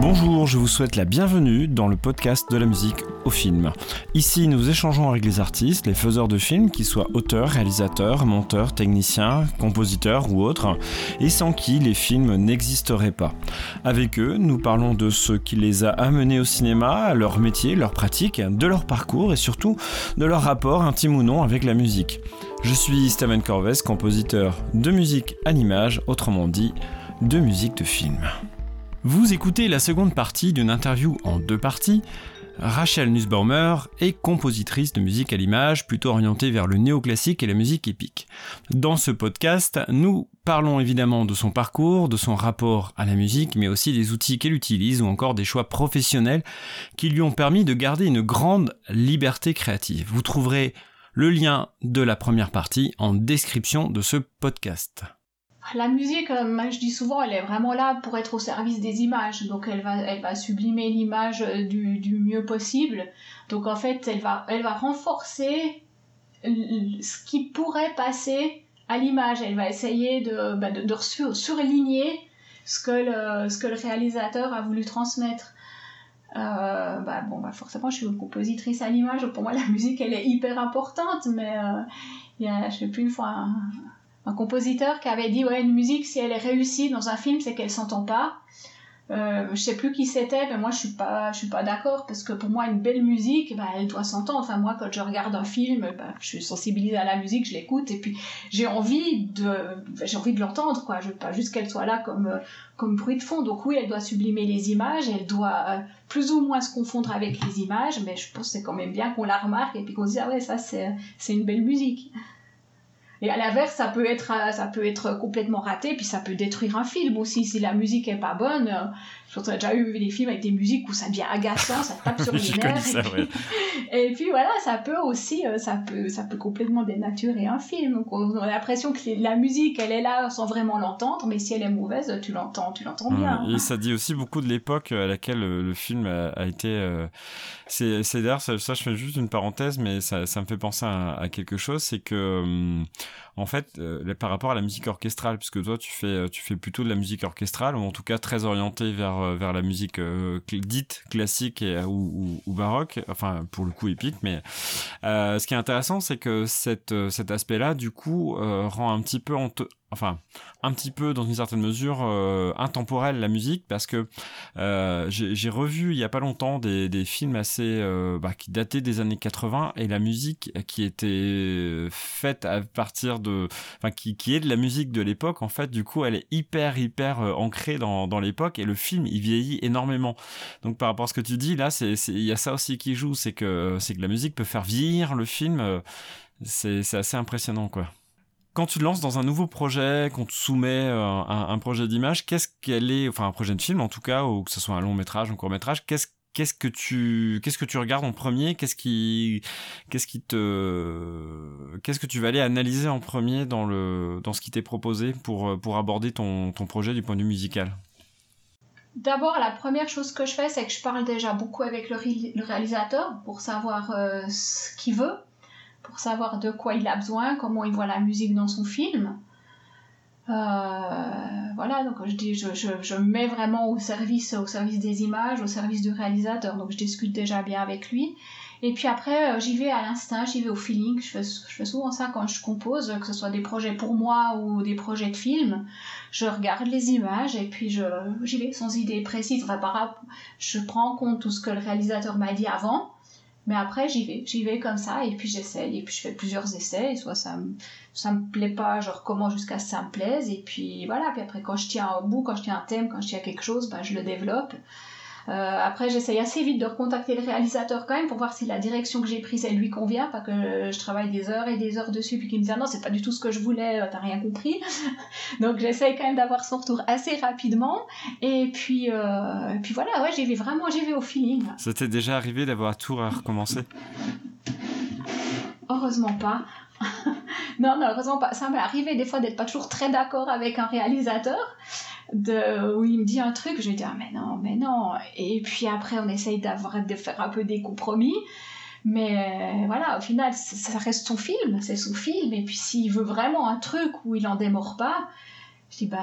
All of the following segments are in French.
Bonjour, je vous souhaite la bienvenue dans le podcast de la musique au film. Ici, nous échangeons avec les artistes, les faiseurs de films, qu'ils soient auteurs, réalisateurs, monteurs, techniciens, compositeurs ou autres, et sans qui les films n'existeraient pas. Avec eux, nous parlons de ce qui les a amenés au cinéma, leur métier, leur pratique, de leur parcours et surtout de leur rapport intime ou non avec la musique. Je suis Steven Corvès, compositeur de musique à l'image, autrement dit, de musique de film. Vous écoutez la seconde partie d'une interview en deux parties. Rachel Nussbaumer est compositrice de musique à l'image, plutôt orientée vers le néoclassique et la musique épique. Dans ce podcast, nous parlons évidemment de son parcours, de son rapport à la musique, mais aussi des outils qu'elle utilise ou encore des choix professionnels qui lui ont permis de garder une grande liberté créative. Vous trouverez le lien de la première partie en description de ce podcast. La musique, euh, je dis souvent, elle est vraiment là pour être au service des images. Donc elle va, elle va sublimer l'image euh, du, mieux possible. Donc en fait, elle va, elle va renforcer ce qui pourrait passer à l'image. Elle va essayer de, bah, de, surligner ce que, le, ce que le réalisateur a voulu transmettre. Euh, bah, bon, bah, forcément, je suis une compositrice à l'image. Pour moi, la musique, elle est hyper importante. Mais il y a, je sais plus, une fois, un compositeur qui avait dit ouais une musique si elle est réussie dans un film c'est qu'elle s'entend pas. Euh, je sais plus qui c'était mais moi je suis pas je suis pas d'accord parce que pour moi une belle musique bah, elle doit s'entendre. Enfin moi quand je regarde un film bah, je suis sensibilisée à la musique je l'écoute et puis j'ai envie de j'ai envie de l'entendre quoi. Je veux pas juste qu'elle soit là comme euh, comme bruit de fond. Donc oui elle doit sublimer les images elle doit euh, plus ou moins se confondre avec les images mais je pense que c'est quand même bien qu'on la remarque et puis qu'on se dise ah ouais ça c'est c'est une belle musique et à l'inverse, ça peut être euh, ça peut être complètement raté, puis ça peut détruire un film aussi si la musique est pas bonne. Euh, je pense déjà eu des films avec des musiques où ça devient agaçant, ça tape sur les nerfs. Et, puis voilà, ça peut aussi euh, ça peut ça peut complètement dénaturer un film. Donc on a l'impression que la musique, elle est là sans vraiment l'entendre, mais si elle est mauvaise, tu l'entends, tu l'entends bien. Et ça dit aussi beaucoup de l'époque à laquelle le film a, été. C'est d'ailleurs ça, je fais juste une parenthèse, mais ça, ça me fait penser à, à quelque chose, c'est que hum, en fait, euh, par rapport à la musique orchestrale, puisque toi, tu fais, euh, tu fais plutôt de la musique orchestrale, ou en tout cas très orientée vers, euh, la musique dite classique ou, baroque, enfin, pour le coup épique, mais ce qui est intéressant, c'est que cet aspect-là, du coup, rend un petit peu enfin un petit peu dans une certaine mesure euh, intemporelle la musique parce que euh, j'ai revu il y a pas longtemps des, des films assez euh, bah, qui dataient des années 80 et la musique qui était faite à partir de enfin qui, qui est de la musique de l'époque en fait du coup elle est hyper hyper ancrée dans, dans l'époque et le film il vieillit énormément. Donc par rapport à ce que tu dis là c'est il y a ça aussi qui joue c'est que c'est que la musique peut faire vieillir le film c'est assez impressionnant quoi quand tu te lances dans un nouveau projet, qu'on te soumet euh, un, projet d'image, qu'est-ce qu'elle est, enfin un projet de film en tout cas, ou que ce soit un long métrage, un court métrage, qu'est-ce que tu regardes en premier qu'est-ce qui te qu'est-ce que tu vas aller analyser en premier dans le dans ce qui t'est proposé pour pour aborder ton, ton projet du point de vue musical? D'abord, la première chose que je fais, c'est que je parle déjà beaucoup avec le, réalisateur pour savoir euh, ce qu'il veut, pour savoir de quoi il a besoin, comment il voit la musique dans son film. Euh, voilà, donc je, dis, je, je, je, mets vraiment au service, au service des images, au service du réalisateur, donc je discute déjà bien avec lui. Et puis après, euh, j'y vais à l'instinct, j'y vais au feeling. Je fais, je fais souvent ça quand je compose, que ce soit des projets pour moi ou des projets de film. Je regarde les images et puis j'y vais sans idée précise. Enfin, je prends en compte tout ce que le réalisateur m'a dit avant mais après, j'y vais. J'y vais comme ça et puis j'essaye. Et puis je fais plusieurs essais. Et soit ça me, ça me plaît pas, je recommence jusqu'à ce que ça me plaise. Et puis voilà. Puis après, quand je tiens un bout, quand je tiens un thème, quand je tiens quelque chose, bah, je le développe. Euh, après, j'essaye assez vite de recontacter le réalisateur quand même pour voir si la direction que j'ai prise, elle lui convient, pas que je travaille des heures et des heures dessus puis qu'il me dit ah non, c'est pas du tout ce que je voulais, euh, t'as rien compris. Donc j'essaye quand même d'avoir son retour assez rapidement. Et puis, euh, puis voilà, ouais, j'y vais vraiment, j'y vais au feeling. Ça t'est déjà arrivé d'avoir tout à recommencer? Heureusement pas. non, non, heureusement pas. Ça m'est arrivé des fois d'être pas toujours très d'accord avec un réalisateur où il me dit un truc, je lui dis ah mais non, mais non. Et puis après on essaye d'avoir de faire un peu des compromis. Mais voilà, au final, ça reste son film, c'est son film. Et puis s'il veut vraiment un truc où il en démord pas, je dis bah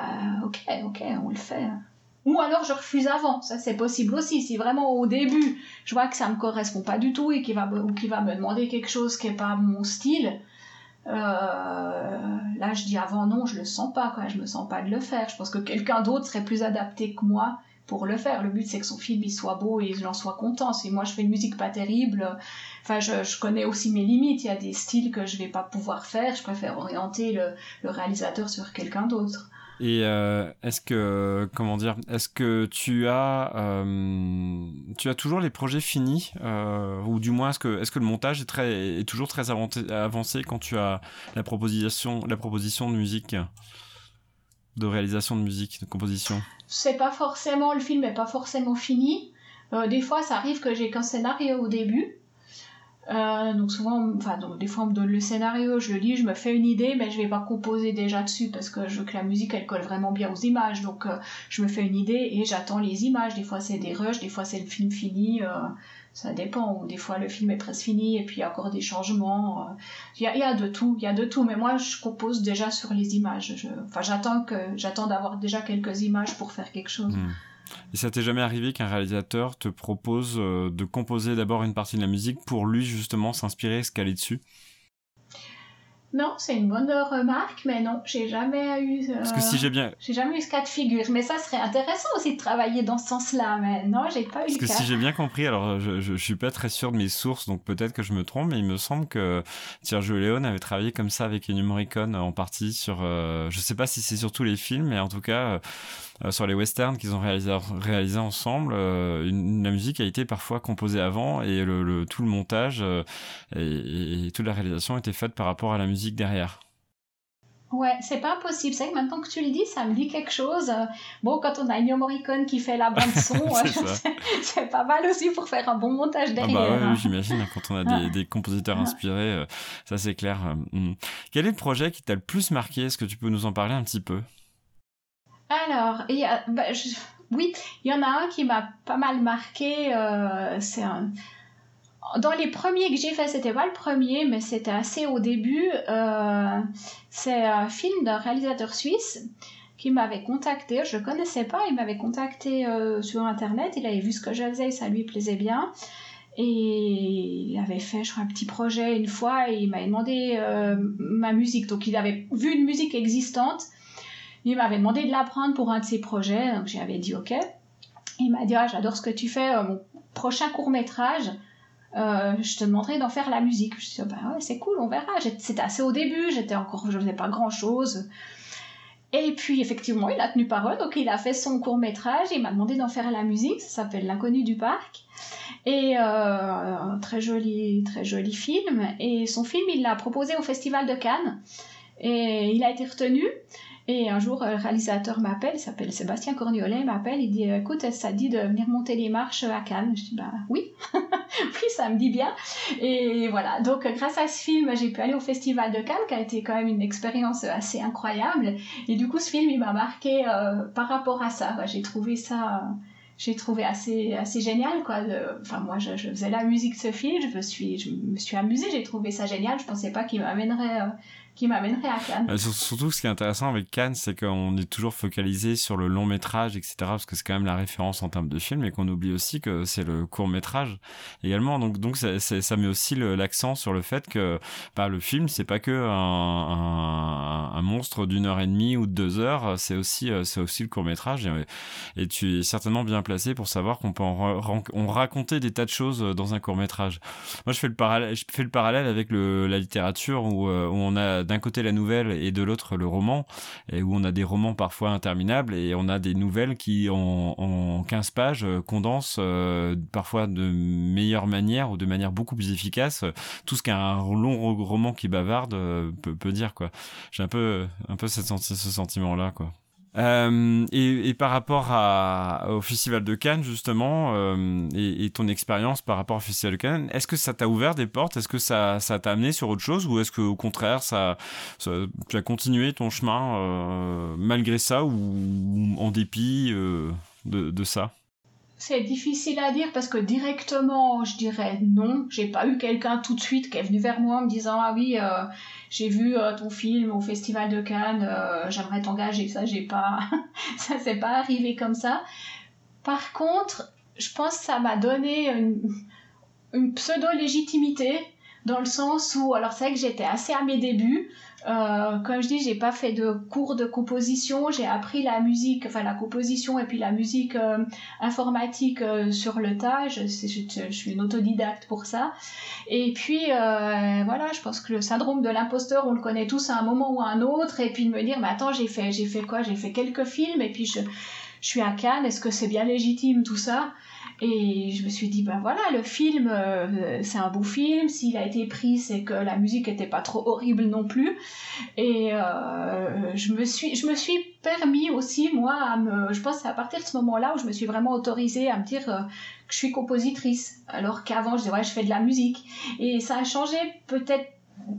ok, ok, on le fait. Ou alors je refuse avant, ça c'est possible aussi. Si vraiment au début je vois que ça me correspond pas du tout et qu'il va, ou va me demander quelque chose qui est pas mon style, euh, là je dis avant non, je le sens pas, quoi. je me sens pas de le faire. Je pense que quelqu'un d'autre serait plus adapté que moi pour le faire. Le but c'est que son film il soit beau et j'en sois content. Si moi je fais une musique pas terrible, enfin je, connais aussi mes limites. Il y a des styles que je vais pas pouvoir faire. Je préfère orienter le réalisateur sur quelqu'un d'autre. Et euh, est-ce que comment dire Est-ce que tu as euh, tu as toujours les projets finis euh, ou du moins est-ce que est-ce que le montage est très est toujours très avancé quand tu as la proposition la proposition de musique de réalisation de musique de composition? C'est pas forcément le film est pas forcément fini. des fois, ça arrive que j'ai qu'un scénario au début euh, donc souvent, enfin donc des fois on me donne le scénario, je le lis, je me fais une idée, mais je vais pas composer déjà dessus parce que je veux que la musique elle colle vraiment bien aux images. Donc euh, je me fais une idée et j'attends les images. Des fois c'est des rushs, des fois c'est le film fini, euh, ça dépend. Ou des fois le film est presque fini et puis il y a encore des changements. Il y, a, y, a, de tout, il y a de tout. Mais moi je compose déjà sur les images. Enfin j'attends que j'attends d'avoir déjà quelques images pour faire quelque chose. Hmm. Et ça t'est jamais arrivé qu'un réalisateur te propose euh, de composer d'abord une partie de la musique pour lui justement s'inspirer, se caler dessus? Non, c'est une bonne remarque, mais non, j'ai jamais eu. Parce que si j'ai bien. J'ai jamais eu ce cas de figure, mais ça serait intéressant aussi de travailler dans ce sens-là, mais non, j'ai pas eu Parce que si j'ai bien compris, alors je, je, suis pas très sûr de mes sources, donc peut-être que je me trompe, mais il me semble que Sergio Leone avait travaillé comme ça avec Morricone en partie sur. Euh, je sais pas si c'est sur tous les films, mais en tout cas. Euh, sur les westerns qu'ils ont réalisé, réalisé ensemble, euh, une, la musique a été parfois composée avant et le, le tout le montage euh, et, et, toute la réalisation était faite par rapport à la musique derrière. Ouais, c'est pas impossible. C'est que maintenant que tu le dis, ça me dit quelque chose. Bon, quand on a Ennio Morricone qui fait la bande son, c'est pas mal aussi pour faire un bon montage derrière. Ah bah ouais, hein. j'imagine, quand on a des, des compositeurs inspirés, ça c'est clair. Hmm. Quel est le projet qui t'a le plus marqué? Est-ce que tu peux nous en parler un petit peu? Alors, il y a, bah, oui, il y en a un qui m'a pas mal marqué. Euh, c'est un... Dans les premiers que j'ai fait, c'était pas le premier, mais c'était assez au début. Euh, c'est un film d'un réalisateur suisse qui m'avait contacté. Je le connaissais pas, il m'avait contacté euh, sur internet. Il avait vu ce que je faisais, ça lui plaisait bien. Et il avait fait, je crois, un petit projet une fois et il m'avait demandé ma musique. Donc il avait vu une musique existante il m'avait demandé de l'apprendre pour un de ses projets, donc j'avais dit ok. Il m'a dit ah, j'adore ce que tu fais, euh, mon prochain court métrage, euh, je te demanderai d'en faire la musique. Je dis bah ouais c'est cool, on verra. C'était assez au début, j'étais encore, je faisais pas grand chose. Et puis effectivement, il a tenu parole, donc il a fait son court métrage, il m'a demandé d'en faire la musique, ça s'appelle L'inconnu du parc. Et euh, un très joli, très joli film. Et son film, il l'a proposé au Festival de Cannes. Et il a été retenu. Et un jour, le réalisateur m'appelle, il s'appelle Sébastien Corniolet, m'appelle, il dit Écoute, ça dit de venir monter les marches à Cannes Je dis Bah oui, oui, ça me dit bien. Et voilà, donc grâce à ce film, j'ai pu aller au Festival de Cannes, qui a été quand même une expérience assez incroyable. Et du coup, ce film, il m'a marqué euh, par rapport à ça. J'ai trouvé ça. j'ai trouvé assez assez génial quoi enfin moi je, faisais la musique de ce film je me suis je me suis amusée j'ai trouvé ça génial je pensais pas qu'il m'amènerait euh, qui m'amènerait à Cannes. Euh, surtout, ce qui est intéressant avec Cannes, c'est qu'on est toujours focalisé sur le long métrage, etc., parce que c'est quand même la référence en termes de film, et qu'on oublie aussi que c'est le court métrage également. Donc, donc ça, ça met aussi l'accent sur le fait que bah, le film, c'est pas que un, un, monstre d'une heure et demie ou de deux heures, c'est aussi, euh, aussi le court métrage. Et, tu es certainement bien placé pour savoir qu'on peut en, on raconter des tas de choses dans un court métrage. Moi, je fais le parallèle, je fais le parallèle avec le, la littérature où, euh, où on a d'un côté la nouvelle et de l'autre le roman, et où on a des romans parfois interminables et on a des nouvelles qui en, en 15 pages euh, condensent euh, parfois de meilleure manière ou de manière beaucoup plus efficace tout ce qu'un long roman qui bavarde euh, peut, dire quoi. J'ai un peu un peu ce sentiment là quoi. Euh, et, par rapport au Festival de Cannes, justement, euh, et, ton expérience par rapport au Festival de Cannes, est-ce que ça t'a ouvert des portes? Est-ce que ça, ça t'a amené sur autre chose? Ou est-ce qu'au contraire, ça, tu as continué ton chemin euh, malgré ça ou en dépit de, ça? C'est difficile à dire parce que directement, je dirais non. J'ai pas eu quelqu'un tout de suite qui est venu vers moi en me disant ah oui, euh, j'ai vu euh, ton film au Festival de Cannes, euh, j'aimerais t'engager. Ça, j'ai pas, ça s'est pas arrivé comme ça. Par contre, je pense que ça m'a donné une, une pseudo légitimité dans le sens où, alors c'est vrai que j'étais assez à mes débuts. Euh, comme je dis, j'ai pas fait de cours de composition, j'ai appris la musique, enfin la composition et puis la musique euh, informatique euh, sur le tas. Je, je, suis une autodidacte pour ça. Et puis voilà, je pense que le syndrome de l'imposteur, on le connaît tous à un moment ou à un autre. Et puis de me dire, mais attends, j'ai fait, j'ai fait quoi? J'ai fait quelques films et puis je, je suis à Cannes. Est-ce que c'est bien légitime tout ça? Et je me suis dit, ben voilà, le film, euh, c'est un beau film. S'il a été pris, c'est que la musique n'était pas trop horrible non plus. Et euh, je, me suis, je me suis permis aussi, moi, à me. Je pense à partir de ce moment-là où je me suis vraiment autorisée à me dire euh, que je suis compositrice. Alors qu'avant, je disais, ouais, je fais de la musique. Et ça a changé peut-être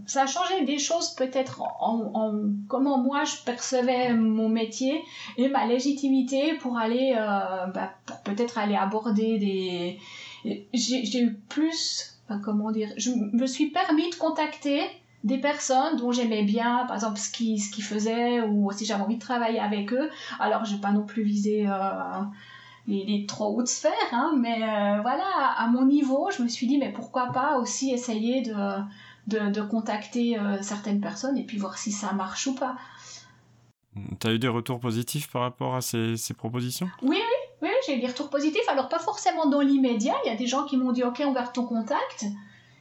ça a changé des choses peut-être en, comment moi je percevais mon métier et ma légitimité pour aller euh, bah, pour peut-être aller aborder des j'ai eu plus comment dire je me suis permis de contacter des personnes dont j'aimais bien par exemple ce qu'ils qu'ils faisaient ou si j'avais envie de travailler avec eux. Alors je pas non plus viser euh, les, les, trop hautes sphères, hein, mais euh, voilà, à mon niveau, je me suis dit, mais pourquoi pas aussi essayer de, de, contacter euh, certaines personnes et puis voir si ça marche ou pas. Tu as eu des retours positifs par rapport à ces, propositions? Oui, oui, oui, j'ai eu des retours positifs. Alors, pas forcément dans l'immédiat. Il y a des gens qui m'ont dit Ok, on garde ton contact.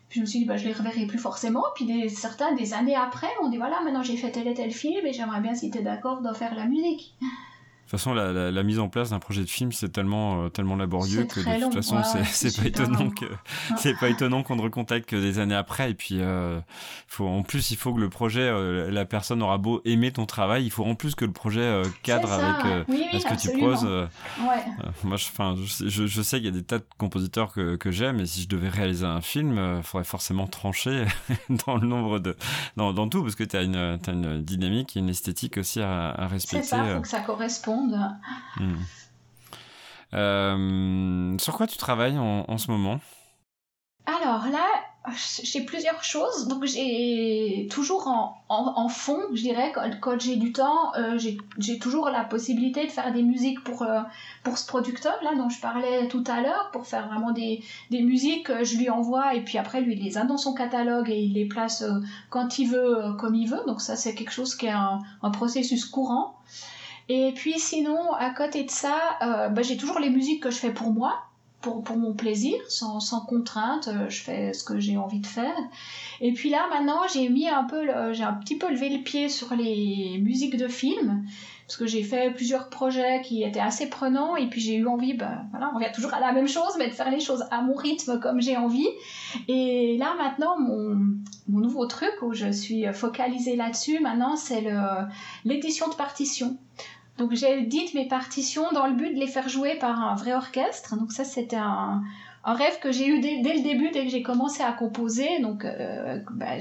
Puis je me suis dit bah, Je les reverrai plus forcément. Puis des, certains, des années après, m'ont dit Voilà, maintenant j'ai fait tel et tel film et j'aimerais bien, si tu es d'accord, d'en faire la musique. De toute façon, la, la, mise en place d'un projet de film, c'est tellement, euh, tellement laborieux que de toute façon, c'est pas étonnant que c'est pas étonnant qu'on ne recontacte que des années après. Et puis, euh, faut, en plus, il faut que le projet, euh, la personne aura beau aimer ton travail, il faut en plus que le projet cadre avec ce que tu poses. Ouais. moi, je, je, je, sais qu'il y a des tas de compositeurs que, que j'aime, et si je devais réaliser un film, il faudrait forcément trancher dans le nombre de, dans, dans tout, parce que tu as une, as une dynamique et une esthétique aussi à, à respecter. C'est ça, faut que ça corresponde Hmm. Euh, sur quoi tu travailles en, ce moment? Alors là, j'ai plusieurs choses. Donc j'ai toujours en, fond, je dirais, quand, j'ai du temps, euh, j'ai toujours la possibilité de faire des musiques pour, euh, pour ce producteur-là dont je parlais tout à l'heure, pour faire vraiment des, des musiques que je lui envoie et puis après lui il les a dans son catalogue et il les place quand il veut, comme il veut. Donc ça c'est quelque chose qui est un, un processus courant. Et puis sinon, à côté de ça, euh, bah, j'ai toujours les musiques que je fais pour moi, pour, pour mon plaisir, sans, sans contrainte, euh, je fais ce que j'ai envie de faire. Et puis là, maintenant, j'ai mis un peu, j'ai un petit peu levé le pied sur les musiques de films, parce que j'ai fait plusieurs projets qui étaient assez prenants, et puis j'ai eu envie, bah, voilà, on revient toujours à la même chose, mais de faire les choses à mon rythme comme j'ai envie. Et là, maintenant, mon, mon nouveau truc où je suis focalisée là-dessus, maintenant, c'est l'édition de partitions. Donc j'ai édité mes partitions dans le but de les faire jouer par un vrai orchestre. Donc ça c'était un, un rêve que j'ai eu dès, le début, dès que j'ai commencé à composer. Donc, euh, bah,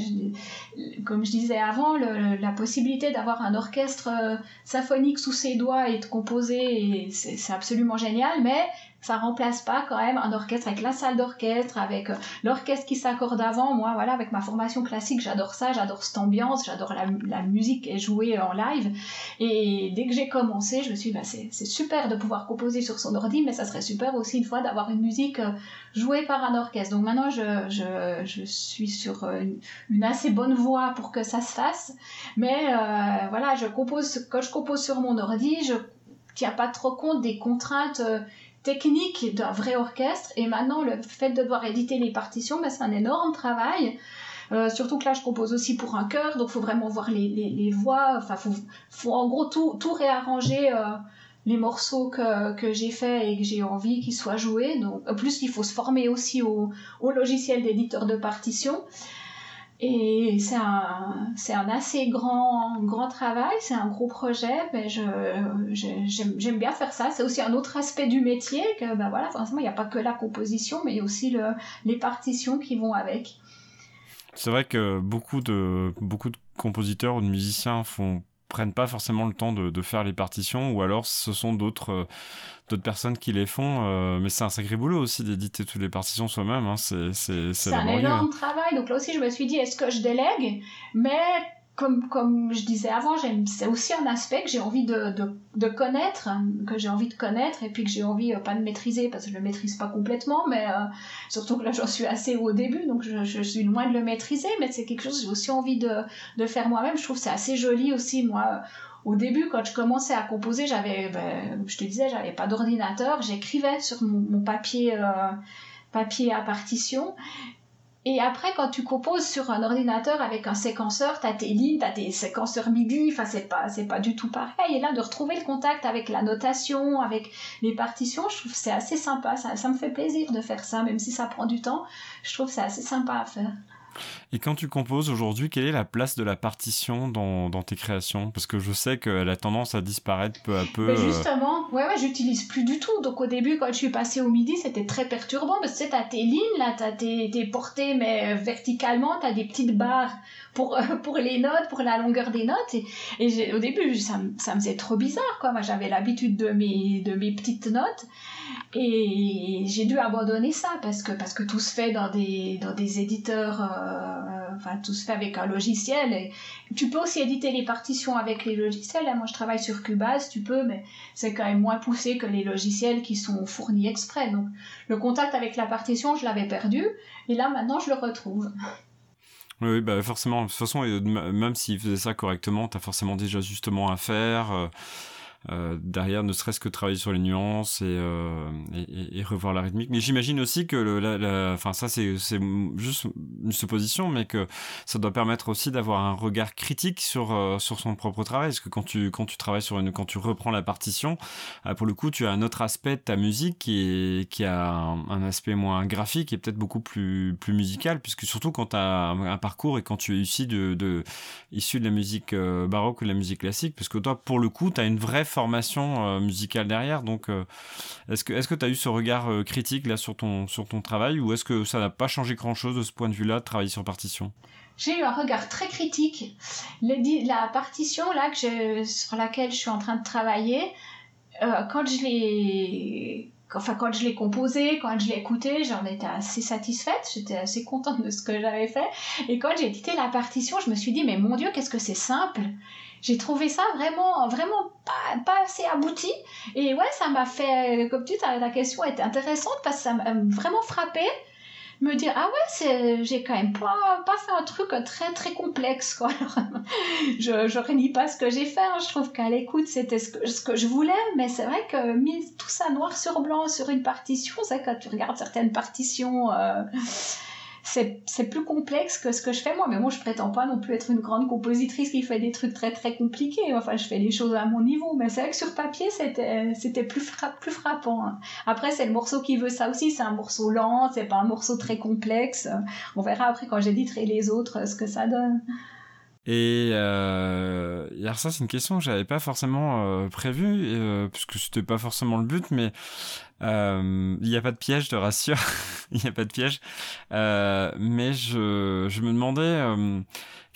comme je disais avant, la possibilité d'avoir un orchestre euh, symphonique sous ses doigts et de composer, c'est absolument génial. Mais ça remplace pas quand même un orchestre avec la salle d'orchestre, avec euh, l'orchestre qui s'accorde avant. Moi, voilà, avec ma formation classique, j'adore ça, j'adore cette ambiance, j'adore la, la, musique jouer en live. Et dès que j'ai commencé, je me suis dit, bah, c'est super de pouvoir composer sur son ordi, mais ça serait super aussi une fois d'avoir une musique euh, jouée par un orchestre. Donc maintenant, je, je, je suis sur euh, une, assez bonne voie pour que ça se fasse. Mais voilà, je compose, quand je compose sur mon ordi, je tiens pas trop compte des contraintes technique d'un vrai orchestre. Et maintenant, le fait de devoir éditer les partitions, ben, c'est un énorme travail. Euh, surtout que là, je compose aussi pour un chœur, donc faut vraiment voir les, les, voix. Enfin, faut, faut en gros tout, tout réarranger euh, les morceaux que, que j'ai faits et que j'ai envie qu'ils soient joués. Donc, en plus, il faut se former aussi au, au logiciel d'éditeur de partitions. Et c'est un, un assez grand, grand travail, c'est un gros projet, mais je, j'aime, bien faire ça. C'est aussi un autre aspect du métier, que ben voilà, forcément, il n'y a pas que la composition, mais il y a aussi le, les partitions qui vont avec. C'est vrai que beaucoup de, beaucoup de compositeurs ou de musiciens font prennent pas forcément le temps de, de faire les partitions, ou alors ce sont d'autres d'autres personnes qui les font. mais c'est un sacré boulot aussi d'éditer toutes les partitions soi-même. Hein. C'est c'est un énorme travail. Donc là aussi, je me suis dit, est-ce que je délègue? Mais comme, comme je disais avant, c'est aussi un aspect que j'ai envie de, de, connaître, que j'ai envie de connaître et puis que j'ai envie euh, pas de maîtriser parce que je le maîtrise pas complètement, mais euh, surtout que là j'en suis assez au début, donc je, suis loin de le maîtriser, mais c'est quelque chose que j'ai aussi envie de, de faire moi-même. Je trouve c'est assez joli aussi, moi. Au début, quand je commençais à composer, j'avais, ben, je te disais, j'avais pas d'ordinateur, j'écrivais sur mon, mon papier. Euh, papier à partition et après, quand tu composes sur un ordinateur avec un séquenceur, tu as tes lignes, tu as tes séquenceurs MIDI, enfin, c'est pas, c'est pas du tout pareil. Et là, de retrouver le contact avec la notation, avec les partitions, je trouve que c'est assez sympa. Ça, ça me fait plaisir de faire ça, même si ça prend du temps. Je trouve que c'est assez sympa à faire. Et quand tu composes aujourd'hui, quelle est la place de la partition dans, dans tes créations? Parce que je sais qu'elle a tendance à disparaître peu à peu. Mais euh, justement, ouais, ouais, j'utilise plus du tout. Donc au début, quand je suis passée au midi, c'était très perturbant. Parce que tu t'as tes lignes, là, t'as tes, tes portées, mais verticalement, t'as des petites barres pour, pour les notes, pour la longueur des notes. Et, et au début, ça, ça me faisait trop bizarre, quoi. Moi, j'avais l'habitude de mes, de mes petites notes. Et j'ai dû abandonner ça parce que, parce que tout se fait dans des, dans des éditeurs, euh, enfin tout se fait avec un logiciel. Tu peux aussi éditer les partitions avec les logiciels. Hein. Moi je travaille sur Cubase, tu peux, mais c'est quand même moins poussé que les logiciels qui sont fournis exprès. Donc le contact avec la partition, je l'avais perdu. Et là maintenant je le retrouve. Oui, bah forcément. De toute façon, même s'il faisait ça correctement, tu as forcément des ajustements à faire. Euh, derrière ne serait-ce que travailler sur les nuances et, euh, revoir la rythmique. Mais j'imagine aussi que le, enfin ça c'est juste une supposition mais que ça doit permettre aussi d'avoir un regard critique sur euh, sur son propre travail. Parce que quand tu quand tu travailles sur une quand tu reprends la partition pour le coup tu as un autre aspect de ta musique qui est qui a un, aspect moins graphique et peut-être beaucoup plus plus musical. Puisque surtout quand tu as un, parcours et quand tu es issu de, de issu de la musique baroque ou de la musique classique. Parce que toi pour le coup tu as une vraie formation euh, musicale derrière. Donc, euh, est-ce que est-ce que tu as eu ce regard euh, critique là sur ton sur ton travail ou est-ce que ça n'a pas changé grand-chose de ce point de vue-là de travailler sur partition? J'ai eu un regard très critique. la partition là que je, sur laquelle je suis en train de travailler, quand je l'ai enfin quand je l'ai composé, quand je l'ai écouté, j'en étais assez satisfaite, j'étais assez contente de ce que j'avais fait. Et quand j'ai édité la partition, je me suis dit mais mon Dieu qu'est-ce que c'est simple j'ai trouvé ça vraiment, vraiment pas, assez abouti. Et ouais, ça m'a fait, comme tu dis, ta question était intéressante parce que ça m'a vraiment frappé. Me dire, ah ouais, j'ai quand même pas, pas fait un truc très, très complexe, quoi. je, je renie pas ce que j'ai fait, hein. je trouve qu'à l'écoute, c'était ce que, ce que je voulais, mais c'est vrai que mis tout ça noir sur blanc sur une partition, c'est quand tu regardes certaines partitions, euh, c'est plus complexe que ce que je fais moi. Mais moi, je prétends pas non plus être une grande compositrice qui fait des trucs très très compliqués. Enfin, je fais les choses à mon niveau. Mais c'est vrai que sur papier, c'était plus, plus frappant. Hein. Après, c'est le morceau qui veut ça aussi. C'est un morceau lent, c'est pas un morceau très complexe. On verra après quand j'éditerai les autres ce que ça donne. Et euh, ça, c'est une question que j'avais pas forcément euh, prévue, euh, puisque c'était pas forcément le but, mais il n'y a pas de piège, de rassure, il n'y a pas de piège. Euh, mais je, je me demandais euh,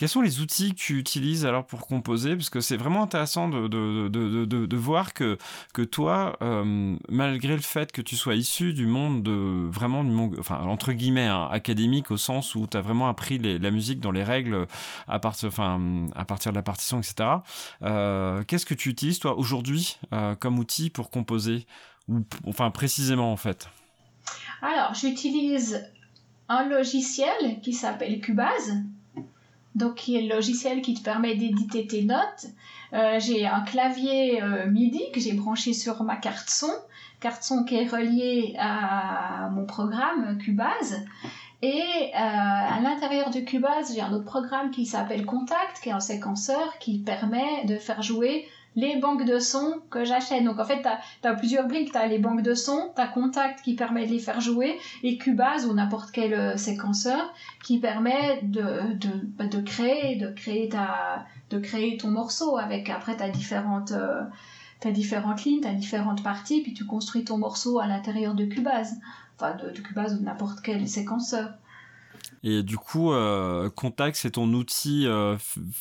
quels sont les outils que tu utilises alors pour composer, parce que c'est vraiment intéressant de, de, de, de, voir que, que toi, euh, malgré le fait que tu sois issu du monde de vraiment du monde, enfin entre guillemets hein, académique au sens où tu as vraiment appris la musique dans les règles à partir, de la partition, etc. Euh, Qu'est-ce que tu utilises toi aujourd'hui euh, comme outil pour composer? Enfin précisément en fait Alors j'utilise un logiciel qui s'appelle Cubase donc qui est le logiciel qui te permet d'éditer tes notes. Euh, j'ai un clavier euh, MIDI que j'ai branché sur ma carte son, carte son qui est reliée à mon programme Cubase. Et euh, à l'intérieur de Cubase, j'ai un autre programme qui s'appelle Contact, qui est un séquenceur qui permet de faire jouer les banques de sons que j'achète. Donc en fait, tu as, plusieurs briques. Tu as les banques de sons, tu as Contact qui permet de les faire jouer, et Cubase ou n'importe quel euh, séquenceur qui permet de, de, bah, de, créer, de, créer ta, de créer ton morceau avec, après, tu as différentes... Euh, différentes lignes, tu as différentes parties, puis tu construis ton morceau à l'intérieur de Cubase, enfin de, de Cubase ou n'importe quel séquenceur. Et du coup, Contact, c'est ton outil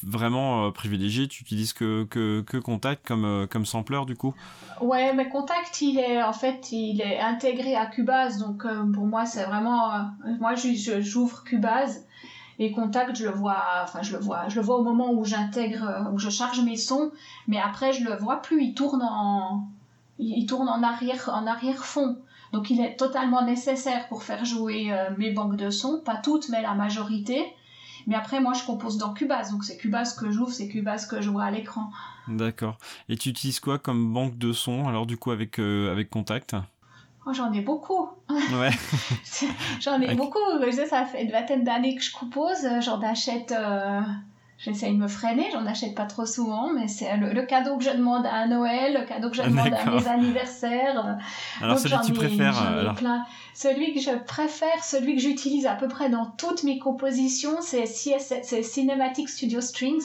vraiment privilégié. Tu utilises que, que, que Contact comme, comme sampler, du coup? Ouais, mais Contact, il est en fait, il est intégré à Cubase. Donc, pour moi, c'est vraiment. moi, j'ouvre Cubase et Contact, je le vois, enfin je le vois, je le vois au moment où j'intègre, où je charge mes sons, mais après je le vois plus. Il tourne en, il tourne en arrière, en arrière fond. Donc il est totalement nécessaire pour faire jouer euh, mes banques de sons, pas toutes, mais la majorité. Mais après, moi, je compose dans Cubase, donc c'est Cubase que j'ouvre, c'est Cubase que je vois à l'écran. D'accord. Et tu utilises quoi comme banque de sons, alors du coup, avec, euh, avec Contact? Oh, j'en ai beaucoup. Ouais. j'en ai beaucoup. Je sais, ça fait une vingtaine d'années que je compose. J'en achète. Euh... J'essaie de me freiner, j'en achète pas trop souvent, mais c'est le, cadeau que je demande à Noël, le cadeau que je demande à mes anniversaires. Alors celui que tu préfères alors... Celui que je préfère, celui que j'utilise à peu près dans toutes mes compositions, c'est Cinematic Studio Strings.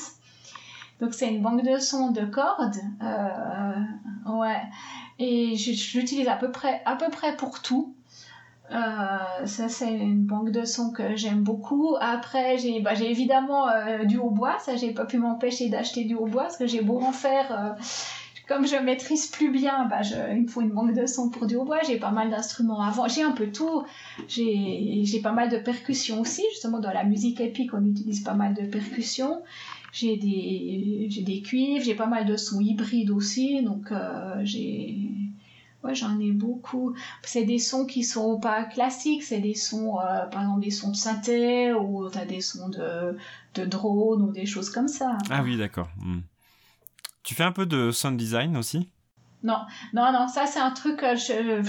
Donc c'est une banque de sons de cordes. Euh, ouais. Et j'utilise à peu près à peu près pour tout. Euh, ça c'est une banque de sons que j'aime beaucoup. Après j'ai bah, évidemment euh, du hautbois, ça j'ai pas pu m'empêcher d'acheter du hautbois parce que j'ai beau en faire. Euh, comme je maîtrise plus bien, bah, je, il me faut une banque de sons pour du hautbois. J'ai pas mal d'instruments avant. J'ai un peu tout. J'ai pas mal de percussions aussi. Justement, dans la musique épique, on utilise pas mal de percussions. J'ai des, des cuivres, j'ai pas mal de sons hybrides aussi. Donc, j'ai. Ouais, j'en ai beaucoup. C'est des sons qui sont pas classiques, c'est des sons, euh, par exemple, des sons de synthé ou t'as des sons de, de drone ou des choses comme ça. Ah oui, d'accord. Hmm. Tu fais un peu de sound design aussi? Non, non, non, ça c'est un truc que je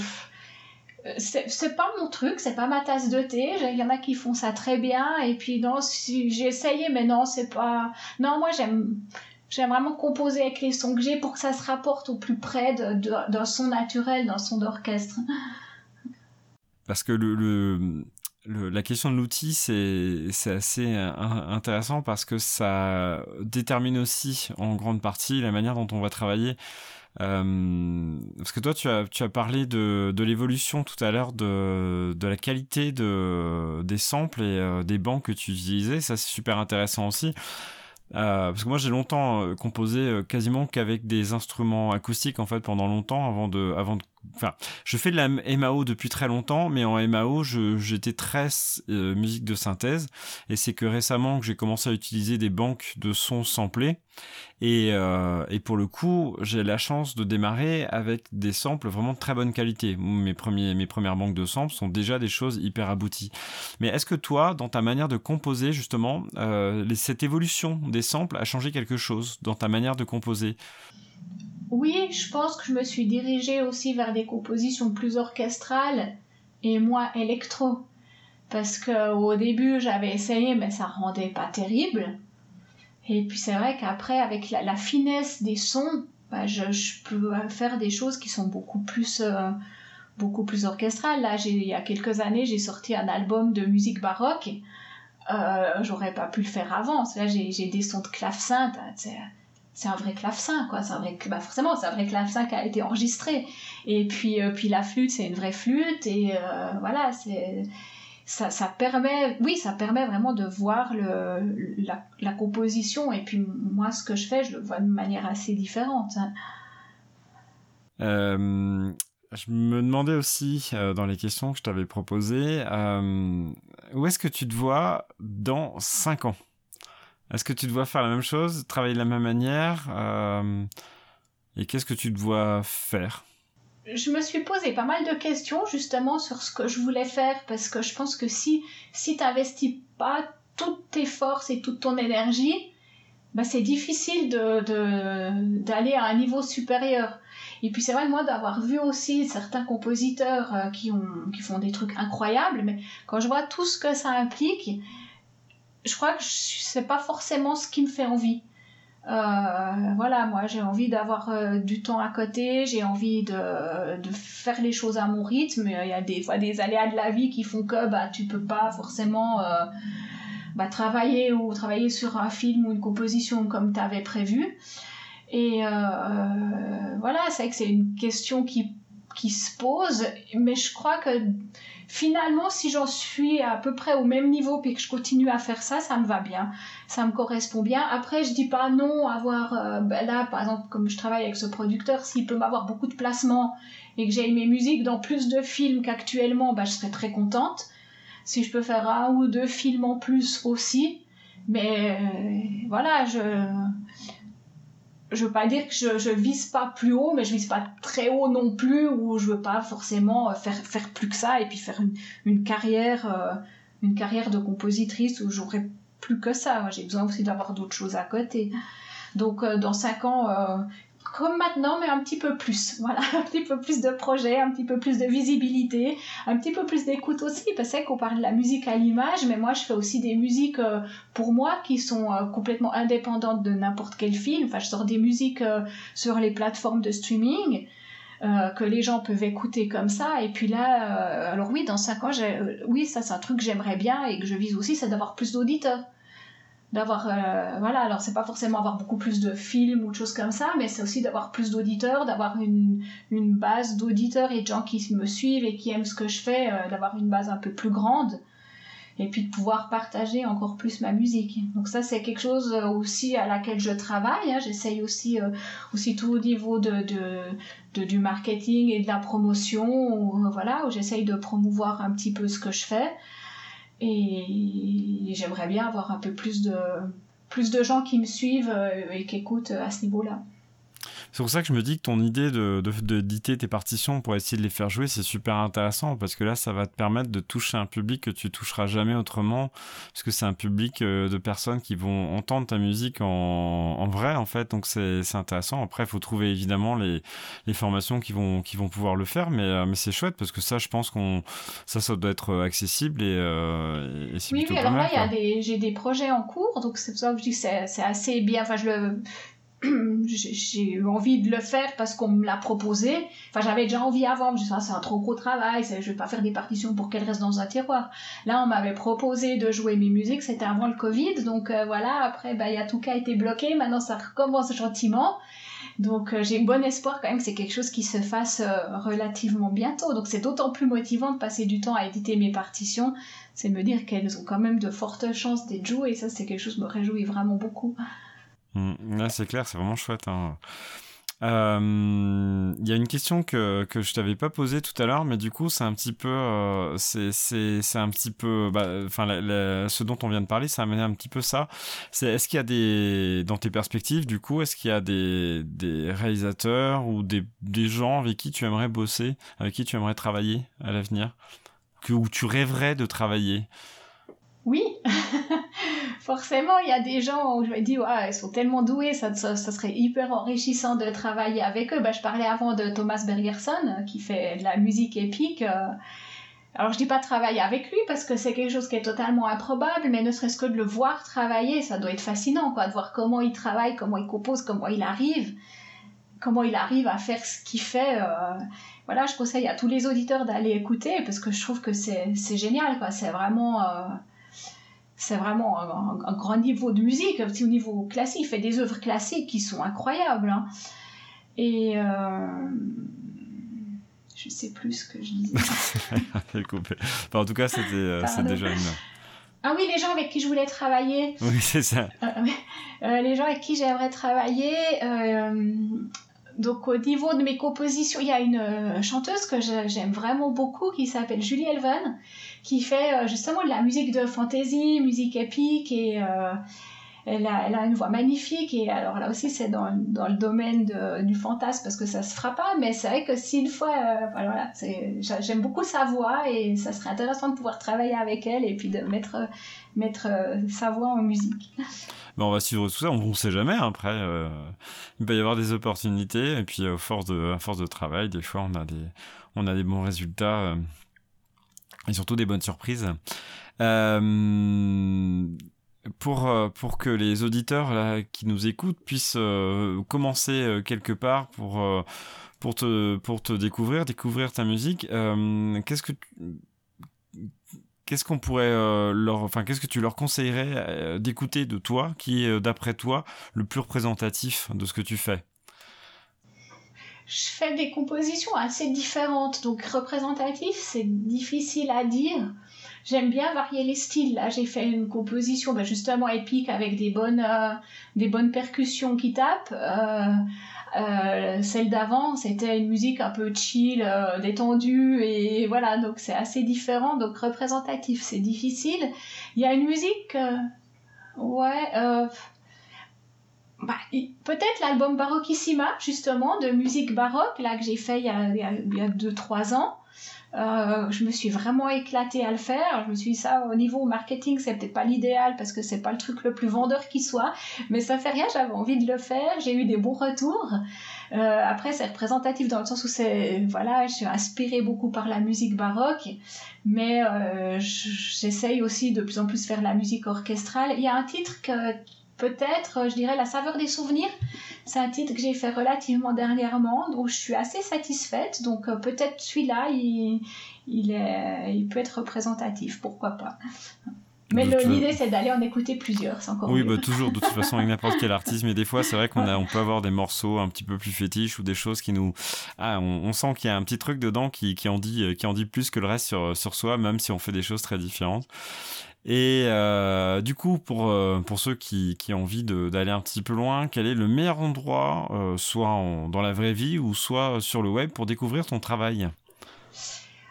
c'est pas mon truc, c'est pas ma tasse de thé. Il y en a qui font ça très bien. Et puis, non, j'ai essayé, mais non, c'est pas. Non, moi, j'aime. J'aime vraiment composer avec les sons que j'ai pour que ça se rapporte au plus près d'un son naturel, d'un son d'orchestre. Parce que la question de l'outil, c'est assez intéressant parce que ça détermine aussi en grande partie la manière dont on va travailler. Euh, parce que toi, tu as, parlé de, l'évolution tout à l'heure de, la qualité de, des samples et euh, des bancs que tu utilisais. Ça, c'est super intéressant aussi. Euh, parce que moi j'ai longtemps euh, composé euh, quasiment qu'avec des instruments acoustiques en fait pendant longtemps avant de avant de enfin je fais de la MAO depuis très longtemps mais en MAO j'étais très musique de synthèse et c'est que récemment que j'ai commencé à utiliser des banques de sons samplés et, euh, et pour le coup, j'ai la chance de démarrer avec des samples vraiment de très bonne qualité. Mes, premiers, mes premières banques de samples sont déjà des choses hyper abouties. Mais est-ce que toi, dans ta manière de composer, justement, euh, cette évolution des samples a changé quelque chose dans ta manière de composer? Oui, je pense que je me suis dirigée aussi vers des compositions plus orchestrales et moins électro. Parce qu'au début, j'avais essayé, mais ça rendait pas terrible. Et puis c'est vrai qu'après, avec la, finesse des sons, bah, je, peux faire des choses qui sont beaucoup plus, euh, beaucoup plus orchestrales. Là, il y a quelques années, j'ai sorti un album de musique baroque. Euh, J'aurais pas pu le faire avant. Là, j'ai des sons de clavecin. C'est un vrai clavecin, quoi. C'est un vrai, bah forcément, c'est un vrai clavecin qui a été enregistré. Et puis, euh, puis la flûte, c'est une vraie flûte. Et euh, voilà, c'est ça, ça, permet, oui, ça permet vraiment de voir le, la, la, composition. Et puis moi, ce que je fais, je le vois de manière assez différente. Hein. Euh, je me demandais aussi, dans les questions que je t'avais proposées, où est-ce que tu te vois dans 5 ans? Est-ce que tu te vois faire la même chose, travailler de la même manière Et qu'est-ce que tu te vois faire? Je me suis posé pas mal de questions justement sur ce que je voulais faire parce que je pense que si, si tu n'investis pas toutes tes forces et toute ton énergie, bah c'est difficile d'aller à un niveau supérieur. Et puis c'est vrai, moi, d'avoir vu aussi certains compositeurs euh, qui, ont, qui font des trucs incroyables, mais quand je vois tout ce que ça implique, je crois que c'est pas forcément ce qui me fait envie. Euh, voilà, moi j'ai envie d'avoir euh, du temps à côté, j'ai envie de, de, faire les choses à mon rythme. Il y a des fois des aléas de la vie qui font que bah, tu peux pas forcément euh, bah, travailler ou travailler sur un film ou une composition comme tu avais prévu. Et voilà, c'est que c'est une question qui, qui se pose, mais je crois que finalement, si j'en suis à peu près au même niveau puis que je continue à faire ça, ça me va bien, ça me correspond bien. Après, je dis pas non, avoir euh, ben là, par exemple, comme je travaille avec ce producteur, s'il peut m'avoir beaucoup de placements et que j'ai mes musiques dans plus de films qu'actuellement, ben, je serais très contente. Si je peux faire un ou deux films en plus aussi, mais euh, voilà, je je veux pas dire que je, je vise pas plus haut, mais je vise pas très haut non plus, ou je veux pas forcément euh, faire, faire plus que ça et puis faire une, une carrière, euh, une carrière de compositrice où j'aurais plus que ça. J'ai besoin aussi d'avoir d'autres choses à côté. Donc, euh, dans cinq ans, comme maintenant, mais un petit peu plus. Voilà, un petit peu plus de projets, un petit peu plus de visibilité, un petit peu plus d'écoute aussi, parce qu'on parle de la musique à l'image, mais moi je fais aussi des musiques euh, pour moi qui sont euh, complètement indépendantes de n'importe quel film. Enfin, je sors des musiques euh, sur les plateformes de streaming. que les gens peuvent écouter comme ça et puis là alors oui dans cinq ans oui ça c'est un truc que j'aimerais bien et que je vise aussi c'est d'avoir plus d'auditeurs d'avoir euh, voilà alors c'est pas forcément avoir beaucoup plus de films ou de choses comme ça mais c'est aussi d'avoir plus d'auditeurs d'avoir une, une base d'auditeurs et de gens qui me suivent et qui aiment ce que je fais euh, d'avoir une base un peu plus grande et puis de pouvoir partager encore plus ma musique donc ça c'est quelque chose euh, aussi à laquelle je travaille hein. j'essaye aussi aussi tout au niveau de, de, du marketing et de la promotion voilà où j'essaye de promouvoir un petit peu ce que je fais et j'aimerais bien avoir un peu plus de, plus de gens qui me suivent euh, et qui écoutent à ce niveau-là. C'est pour ça que je me dis que ton idée de, d'éditer tes partitions pour essayer de les faire jouer, c'est super intéressant parce que là, ça va te permettre de toucher un public que tu toucheras jamais autrement parce que c'est un public euh, de personnes qui vont entendre ta musique en, en vrai, en fait. Donc, c'est, intéressant. Après, il faut trouver évidemment les, les formations qui vont, qui vont pouvoir le faire, mais, euh, mais c'est chouette parce que ça, je pense qu'on, ça, ça doit être accessible et, euh, et c'est oui, oui, alors là, j'ai des projets en cours, donc c'est pour ça que je dis que c'est, c'est assez bien. Enfin, je le, j'ai eu envie de le faire parce qu'on me l'a proposé. Enfin, j'avais déjà envie avant, je suis dit, ah, c'est un trop gros travail, je vais pas faire des partitions pour qu'elles restent dans un tiroir. Là, on m'avait proposé de jouer mes musiques, c'était avant le Covid, donc euh, voilà, après, bah, y a tout qui a été bloqué, maintenant ça recommence gentiment. Donc euh, j'ai bon espoir quand même que c'est quelque chose qui se fasse euh, relativement bientôt. Donc c'est d'autant plus motivant de passer du temps à éditer mes partitions, c'est me dire qu'elles ont quand même de fortes chances d'être jouées, et ça c'est quelque chose qui me réjouit vraiment beaucoup. Mmh, c'est clair, c'est vraiment chouette. Hein. Euh, il y a une question que, que je t'avais pas posée tout à l'heure, mais du coup, c'est un petit peu, euh, c'est, c'est, un petit peu, bah, enfin, ce dont on vient de parler, ça amené un petit peu ça. C'est, est-ce qu'il y a des, dans tes perspectives, du coup, est-ce qu'il y a des, des réalisateurs ou des, des gens avec qui tu aimerais bosser, avec qui tu aimerais travailler à l'avenir, que, où tu rêverais de travailler? Oui, forcément, il y a des gens où je me dis, ils sont tellement doués, ça, ça, serait hyper enrichissant de travailler avec eux. Bah, je parlais avant de Thomas Bergerson, qui fait de la musique épique. Euh. Alors, je dis pas travailler avec lui parce que c'est quelque chose qui est totalement improbable, mais ne serait-ce que de le voir travailler, ça doit être fascinant, quoi, de voir comment il travaille, comment il compose, comment il arrive, comment il arrive à faire ce qu'il fait. Euh. Voilà, je conseille à tous les auditeurs d'aller écouter parce que je trouve que c'est génial, quoi. C'est vraiment. Euh, c'est vraiment un, grand niveau de musique, petit au niveau classique. Il fait des œuvres classiques qui sont incroyables. Hein. Et euh, je sais plus ce que je disais. en tout cas, c'était euh, c'est déjà une. Ah oui, les gens avec qui je voulais travailler. Oui, c'est ça. Euh, les gens avec qui j'aimerais travailler. donc au niveau de mes compositions, il y a une chanteuse que j'aime vraiment beaucoup qui s'appelle Julie Elven qui fait euh, justement de la musique de fantasy, musique épique et euh, elle a, elle a, une voix magnifique et alors là aussi c'est dans, dans, le domaine du fantasme parce que ça se fera pas mais c'est vrai que si une fois euh, voilà j'aime beaucoup sa voix et ça serait intéressant de pouvoir travailler avec elle et puis de mettre mettre sa voix en musique. Ben on va suivre tout ça, on ne sait jamais. Hein, après, il peut y avoir des opportunités et puis à force de, force de travail, des fois on a des, on a des bons résultats et surtout des bonnes surprises. Euh, pour, euh, pour que les auditeurs qui nous écoutent puissent euh, commencer quelque part pour, pour, te, pour te découvrir, découvrir ta musique, qu'est-ce que qu'est-ce qu'on pourrait leur qu'est-ce que tu leur conseillerais d'écouter de toi qui est d'après toi le plus représentatif de ce que tu fais? Je fais des compositions assez différentes. Donc représentatif, c'est difficile à dire. J'aime bien varier les styles. Là, j'ai fait une composition ben, justement épique avec des bonnes, euh, des bonnes percussions qui tapent. Euh, euh, celle d'avant, c'était une musique un peu chill, détendue, et voilà, donc c'est assez différent, donc représentatif, c'est difficile. Il y a une musique, ouais, bah, peut-être l'album Baroquissima, justement, de musique baroque, là, que j'ai fait il y a 2-3 ans. Euh, je me suis vraiment éclatée à le faire. Je me suis dit ça au niveau marketing, c'est peut-être pas l'idéal parce que c'est pas le truc le plus vendeur qui soit, mais ça fait rien. J'avais envie de le faire. J'ai eu des bons retours. Euh, après, c'est représentatif dans le sens où c'est voilà, je suis inspirée beaucoup par la musique baroque, mais euh, j'essaye aussi de plus en plus faire la musique orchestrale. Il y a un titre que peut-être, je dirais, La saveur des souvenirs. C'est un titre que j'ai fait relativement dernièrement, donc je suis assez satisfaite. Donc euh, peut-être celui-là, il, il, est, il peut être représentatif, pourquoi pas. Mais l'idée, c'est d'aller en écouter plusieurs, c'est encore Oui, bah, toujours, de toute façon, avec n'importe quel artiste. Mais des fois, c'est vrai qu'on a, on peut avoir des morceaux un petit peu plus fétiches ou des choses qui nous. Ah, on, sent qu'il y a un petit truc dedans qui, qui, en dit, qui en dit plus que le reste sur, sur soi, même si on fait des choses très différentes. Et euh, du coup, pour, euh, pour ceux qui, qui ont envie d'aller un petit peu loin, quel est le meilleur endroit, euh, soit dans la vraie vie ou soit sur le web, pour découvrir ton travail?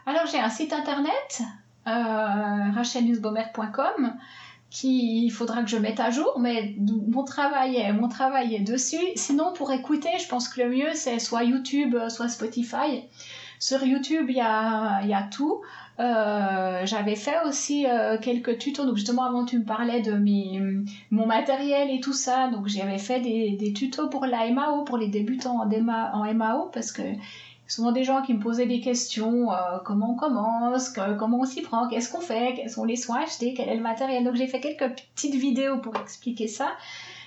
Alors, j'ai un site internet, rachelnewsbomer.com, qui il faudra que je mette à jour, mais mon travail est, mon travail est dessus. Sinon, pour écouter, je pense que le mieux, c'est soit YouTube, soit Spotify. Sur YouTube, il y a, y a tout. Euh, j'avais fait aussi euh, quelques tutos. Donc justement avant tu me parlais de mes, mon matériel et tout ça. Donc j'avais fait des, des, tutos pour la MAO, pour les débutants en, en MAO, parce que souvent des gens qui me posaient des questions, euh, comment on commence, comment on s'y prend, qu'est-ce qu'on fait, quels sont les soins achetés, quel est le matériel. Donc j'ai fait quelques petites vidéos pour expliquer ça,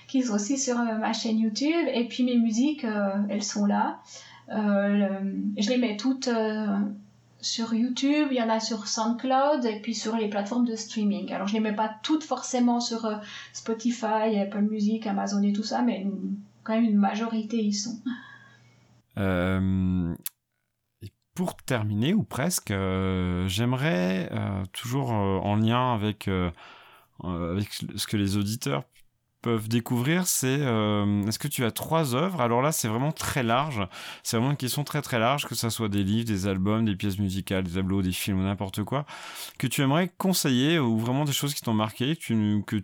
qui sont aussi sur ma chaîne YouTube. Et puis mes musiques, elles sont là. je les mets toutes sur YouTube, il y en a sur SoundCloud et puis sur les plateformes de streaming. Alors je ne les mets pas toutes forcément sur euh, Spotify, Apple Music, Amazon et tout ça, mais quand même une majorité y sont. Euh, pour terminer, ou presque, euh, j'aimerais toujours en lien avec, avec ce que les auditeurs peuvent découvrir, c'est euh, est-ce que tu as trois œuvres? Alors là, c'est vraiment très large. C'est vraiment une question très très large, que ce soit des livres, des albums, des pièces musicales, des tableaux, des films n'importe quoi, que tu aimerais conseiller ou vraiment des choses qui t'ont marqué, que tu, que,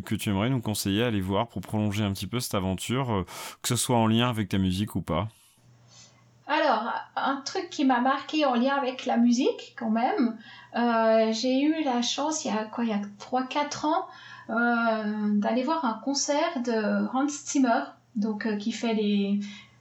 que, tu, aimerais nous conseiller à aller voir pour prolonger un petit peu cette aventure, euh, que ce soit en lien avec ta musique ou pas? Alors, un truc qui m'a marqué en lien avec la musique, quand même, euh, j'ai eu la chance, il y a quoi, il y a 3-4 ans, d'aller voir un concert de Hans Zimmer, donc euh, qui fait les,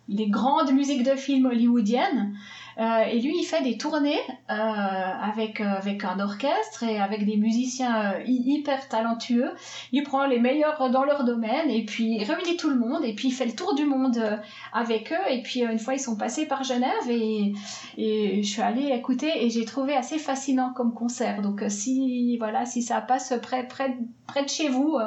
les grandes musiques de films hollywoodiennes. Euh, et lui, il fait des tournées euh, avec, euh, avec un orchestre et avec des musiciens hyper talentueux. Il prend les meilleurs dans leur domaine et puis il réunit tout le monde et puis il fait le tour du monde avec eux. Et puis une fois, ils sont passés par Genève et, et je suis allée écouter et j'ai trouvé assez fascinant comme concert. Donc si, voilà, si ça passe près, près, près de chez vous,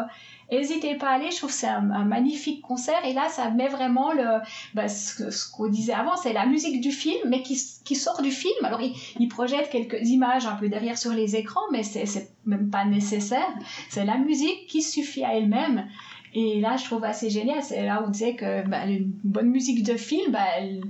N'hésitez pas à aller, je trouve que c'est un, magnifique concert. Et là, ça met vraiment le, bah, ce, qu'on disait avant, c'est la musique du film, mais qui, sort du film. Alors, il, projette quelques images un peu derrière sur les écrans, mais c'est même pas nécessaire. C'est la musique qui suffit à elle-même. Et là, je trouve assez génial. C'est là où on disait que bah, une bonne musique de film, bah, elle,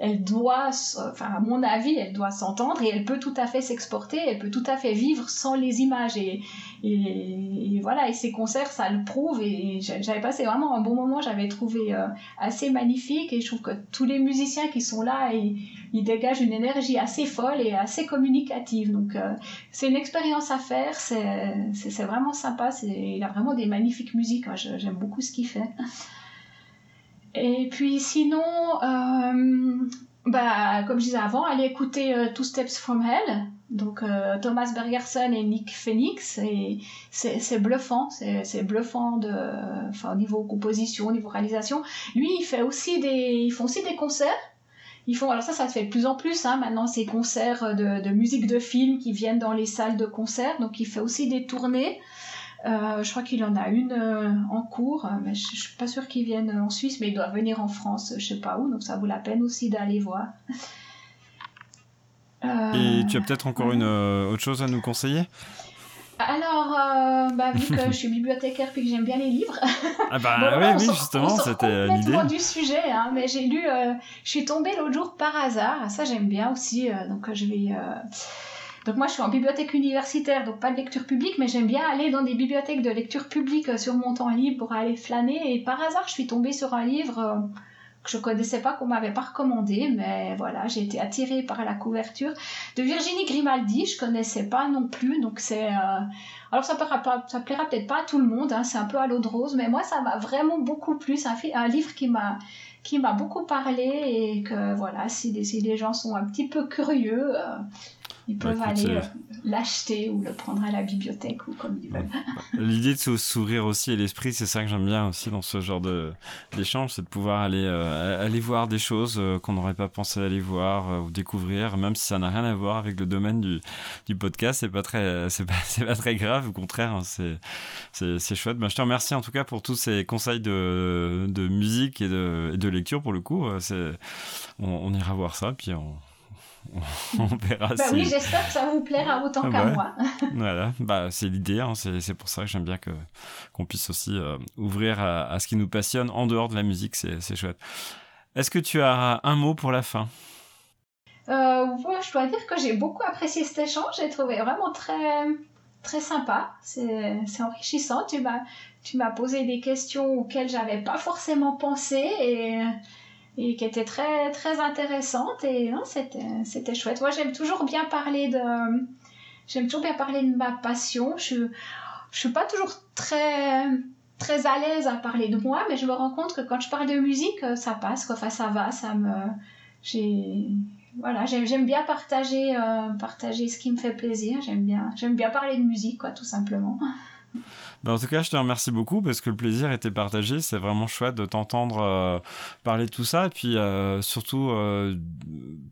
elle doit, enfin à mon avis, elle doit s'entendre et elle peut tout à fait s'exporter, elle peut tout à fait vivre sans les images. Et, et, voilà et ces concerts ça le prouve et j'avais passé vraiment un bon moment, j'avais trouvé euh, assez magnifique et je trouve que tous les musiciens qui sont là ils, dégagent une énergie assez folle et assez communicative. Donc euh, c'est une expérience à faire, c'est vraiment sympa, il a vraiment des magnifiques musiques, j'aime beaucoup ce qu'il fait. Et puis sinon, euh, bah, comme je disais avant, allez écouter euh, Two Steps from Hell, donc euh, Thomas Bergerson et Nick Phoenix, et c'est bluffant, c'est bluffant de, enfin, au niveau composition, au niveau réalisation. Lui, il fait aussi des, ils font aussi des concerts. Ils font, alors ça, ça se fait de plus en plus, hein, maintenant, ces concerts de, de musique de film qui viennent dans les salles de concert, donc il fait aussi des tournées. Euh, je crois qu'il en a une en cours, mais je, ne suis pas sûre qu'il vienne en Suisse, mais il doit venir en France, je sais pas où, donc ça vaut la peine aussi d'aller voir. Et tu as peut-être encore une autre chose à nous conseiller? Alors, euh, bah, vu que je suis bibliothécaire puis que j'aime bien les livres. Ah bah oui, oui, justement, c'était l'idée. du sujet, hein, mais j'ai lu, euh, je suis tombée l'autre jour par hasard, ça j'aime bien aussi, euh, donc je vais. Donc moi je suis en bibliothèque universitaire, donc pas de lecture publique, mais j'aime bien aller dans des bibliothèques de lecture publique sur mon temps libre pour aller flâner, et par hasard je suis tombée sur un livre que je connaissais pas, qu'on m'avait pas recommandé, mais voilà, j'ai été attirée par la couverture de Virginie Grimaldi, je connaissais pas non plus, donc c'est euh, alors ça plaira plaira peut-être pas à tout le monde, hein, c'est un peu à l'eau de rose, mais moi ça m'a vraiment beaucoup plu, c'est un, livre qui m'a qui m'a beaucoup parlé et que voilà, si les, gens sont un petit peu curieux, euh, ils bah, peuvent aller euh, l'acheter ou le prendre à la bibliothèque ou comme ils veulent. L'idée de s'ouvrir aussi à l'esprit, c'est ça que j'aime bien aussi dans ce genre d'échange, c'est de pouvoir aller, euh, aller voir des choses euh, qu'on n'aurait pas pensé aller voir ou découvrir, même si ça n'a rien à voir avec le domaine du, du podcast, c'est pas très, c'est pas, pas, très grave, au contraire, hein, c'est c'est chouette. Ben, je te remercie en tout cas pour tous ces conseils de, de musique et de, et de lecture pour le coup. On, on, ira voir ça, puis on, on verra. Bah oui, j'espère que ça vous plaira autant qu'à moi. voilà, bah, c'est l'idée, hein. c'est pour ça que j'aime bien que qu'on puisse aussi euh, ouvrir à, ce qui nous passionne en dehors de la musique, c'est chouette. Est-ce que tu as un mot pour la fin? Euh, Je dois dire que j'ai beaucoup apprécié cet échange, j'ai trouvé vraiment très, très sympa, c'est enrichissant. Tu m'as tu m'as posé des questions auxquelles j'avais pas forcément pensé et et qui était très très intéressante et c'était c'était chouette. Moi j'aime toujours bien parler de j'aime toujours bien parler de ma passion. Je je suis pas toujours très très à l'aise à parler de moi, mais je me rends compte que quand je parle de musique, ça passe. Enfin ça va, ça me j'ai voilà, j'aime bien partager euh, partager ce qui me fait plaisir. J'aime bien j'aime bien parler de musique quoi, tout simplement. Bah, en tout cas, je te remercie beaucoup parce que le plaisir était partagé. C'est vraiment chouette de t'entendre euh, parler de tout ça et puis euh, surtout euh,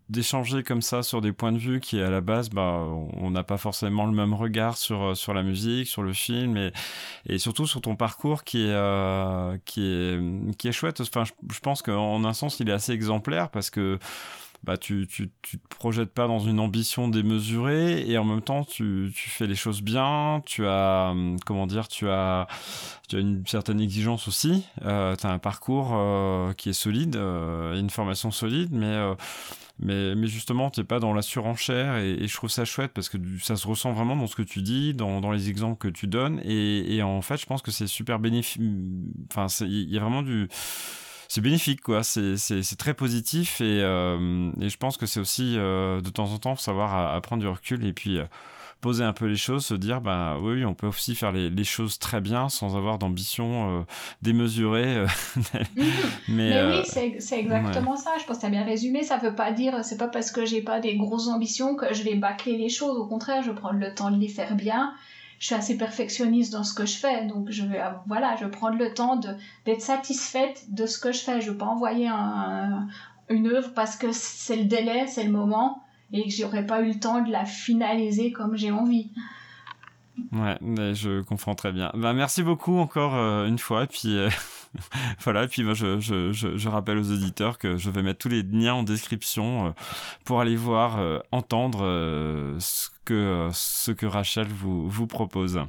d'échanger comme ça sur des points de vue qui, à la base, bah, on n'a pas forcément le même regard sur sur la musique, sur le film et, et surtout sur ton parcours qui est qui est qui est chouette. Enfin, je, je pense qu'en un sens, il est assez exemplaire parce que bah tu, tu, tu te projettes pas dans une ambition démesurée et en même temps tu, tu fais les choses bien tu as hum, comment dire tu as tu as une certaine exigence aussi euh, tu as un parcours euh, qui est solide euh, une formation solide mais euh, mais, mais justement, t'es pas dans la surenchère et, et, je trouve ça chouette parce que ça se ressent vraiment dans ce que tu dis, dans, dans les exemples que tu donnes et, et en fait, je pense que c'est super bénéfique. Enfin, il y a vraiment du c'est bénéfique quoi. C'est très positif et, euh, et, je pense que c'est aussi euh, de temps en temps savoir à, prendre du recul et puis euh, poser un peu les choses se dire bah oui on peut aussi faire les, les choses très bien sans avoir d'ambition démesurée mais, oui c'est exactement ça. Je pense que tu as bien résumé. Ça veut pas dire c'est pas parce que j'ai pas des grosses ambitions que je vais bâcler les choses. Au contraire je prends le temps de les faire bien je suis assez perfectionniste dans ce que je fais, donc je vais, voilà, je vais prendre le temps d'être satisfaite de ce que je fais. Je ne vais pas envoyer une œuvre parce que c'est le délai, c'est le moment, et que j'aurais pas eu le temps de la finaliser comme j'ai envie. Ouais, je comprends très bien. Ben, merci beaucoup encore euh, une fois, et puis euh, voilà, puis moi je, je, je, rappelle aux auditeurs que je vais mettre tous les liens en description euh, pour aller voir, entendre ce que, ce que Rachel vous, vous propose.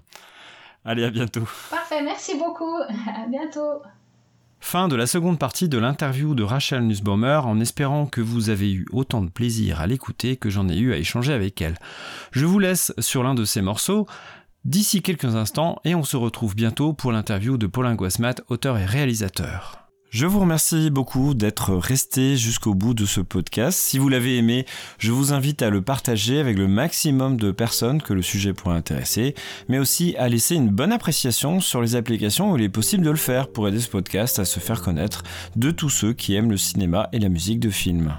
Allez, à bientôt. Parfait, merci beaucoup. À bientôt. Fin de la seconde partie de l'interview de Rachel Nussbaumer en espérant que vous avez eu autant de plaisir à l'écouter que j'en ai eu à échanger avec elle. Je vous laisse sur l'un de ces morceaux d'ici quelques instants et on se retrouve bientôt pour l'interview de Paulin Guasmat, auteur et réalisateur. Je vous remercie beaucoup d'être resté jusqu'au bout de ce podcast. Si vous l'avez aimé, je vous invite à le partager avec le maximum de personnes que le sujet pourrait intéresser, mais aussi à laisser une bonne appréciation sur les applications où il est possible de le faire pour aider ce podcast à se faire connaître de tous ceux qui aiment le cinéma et la musique de film.